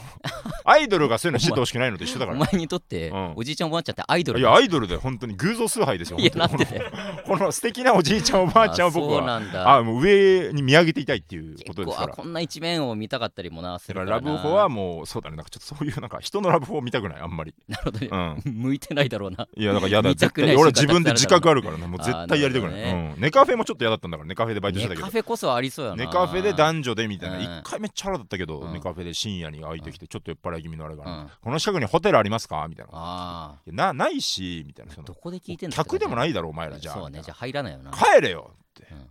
アイドルがそういうのしててほしくないのと一緒だからお前にとって、うん。おじいちゃんおばあちゃんってアイドル？いやアイドルで本当に。偶像崇拝ですよいや本当に。なんでこのこの素敵なおじいちゃんおばあちゃんを僕そうはなんだ。あもう上に見上げていたいっていうことですから。こんな一面を見たかったりもなするかららな。ラブホはもうそうだね。なんかちょっとそういうなんか人のラブホを見たくないあんまり。[LAUGHS] なるほどね、うん。向いてないだろうな。いやだから嫌だ。[LAUGHS] 見たくない絶対俺自分で自覚あるからね。もう絶対やりたくない、あーなるほどね。うん、ネカフェもちょっと嫌だったんだからネカフェでバイトしてたネけど。カフェこそありそうやな。ネカフェで男女でみたいな。うん。一回めっちゃ腹だったけど、うん。ネカフェで深夜に空いてきてちょっと酔っ払い気味のあれが、うんこの近くにホテルありますか？みたいなあいやなないしみたいな。そのあどこで聞いてんの客でもないいだろお前らじゃあ。そうね。じゃあ入らないよな。帰れよって。うん。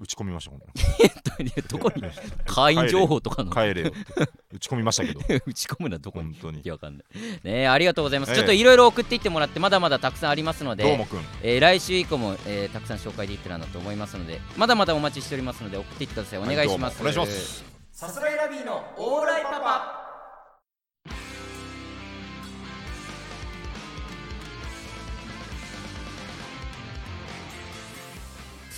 打ち込みましたほんどこに？[LAUGHS] 会員情報とかの。帰れよって。打ち込みましたけど。[LAUGHS] 打ち込むのはどこに？本当に。いやわかんない。ねえありがとうございます、ええ。ちょっといろいろ送っていってもらってまだまだたくさんありますのでどうもくん。えー来週以降も、えーたくさん紹介できたらなと思いますのでまだまだお待ちしておりますので送っていってください。お願いします、はいどうも。お願いします。さすらいラビーのオーライパパ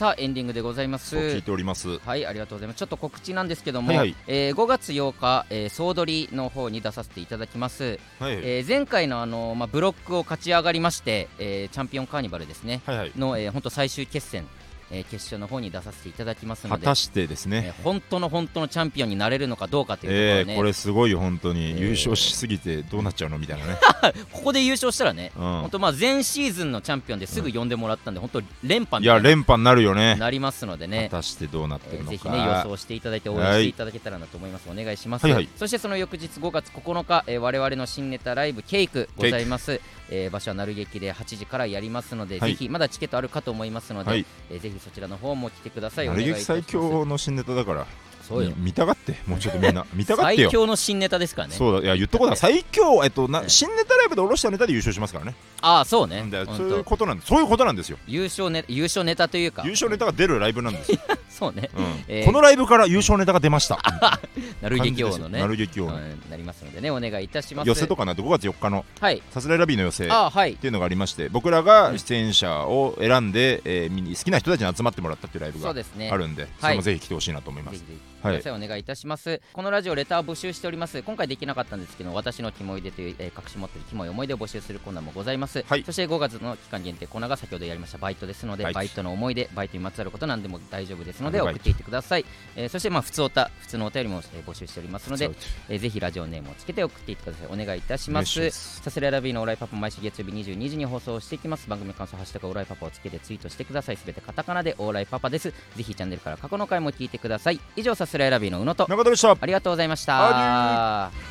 さあエンディングでございます。聞いております。はい、ありがとうございます。ちょっと告知なんですけども、はい。はいえー5月8日、えー総取りの方に出させていただきます。はい、えー前回のあのまあブロックを勝ち上がりまして、えーチャンピオンカーニバルですね。はいはい。の、えー、本当最終決戦、えー決勝の方に出させていただきますので、果たしてですえねー本当の本当のチャンピオンになれるのかどうかというところえー、これすごいよ本当に、えー。優勝しすぎてどうなっちゃうの？みたいなね、[LAUGHS] ここで優勝したらね、うん。本当まあ前シーズンのチャンピオンですぐ呼んでもらったんで、本当連覇いや連覇になるよね。なりますのでね。果。たしてどうなってえーるのか、ぜひね予想していただいて応援していただけたらなと思います、お願いします、はいはい。そしてその翌日5月9日、えー我々の新ネタライブケイクございます、えー場所はなる劇で8時からやりますので、はい。ぜひまだチケットあるかと思いますので、はい。えーぜひそちらの方も来てください。おなる劇最強の新ネタだから。そうよ。み見たがってもうちょっとみんな。[LAUGHS] 見たがって最よ強の新ネタですからね。そうだ。いや言っとこうだ。最強 [LAUGHS] えっとなええ新ネタライブで下ろしたネタで優勝しますからね。ああそうね。そういう当ことなんですそういうことなんですよ。優勝ネ優勝ネタというか。優勝ネタが出るライブなんですよ、[LAUGHS] そうね。うん。えー。このライブから優勝ネタが出ました。[LAUGHS] なる劇王のね。なる劇王。のうんなりますのでねお願いいたします。寄せとかなんて5月4日の？はい。さすらいラビーの寄せっていうのがありまして僕らが出演者を選んで、えー好きな人たちに集まってもらったっていうライブがそうですね。あるんでそれもぜひ来てほしいなと思います、はい。お願いいたします。このラジオレター募集しております。今回できなかったんですけど私のキモいでという、えー隠し持っているキモい思い出を募集するコーナーもございます、はい。そして5月の期間限定コーナーが先ほどやりましたバイトですので、はい。バイトの思い出バイトにまつわることなんでも大丈夫ですのでアルバイト送っていってください、えーそしてまあ普通おた普通のお便りも、えー募集しておりますのでえーぜひラジオネームをつけて送っていってください。お願いいたします。します。さすらいラビーのオーライパパ毎週月曜日22時に放送していきます。番組感想ハッシュタグオーライパパをつけてツイートしてください。すべてカタカナでオーライパパです。ぜひチャンネルから過去の回も聞いてください。以上さすらいラビーの宇野と中田でした。ありがとうございました。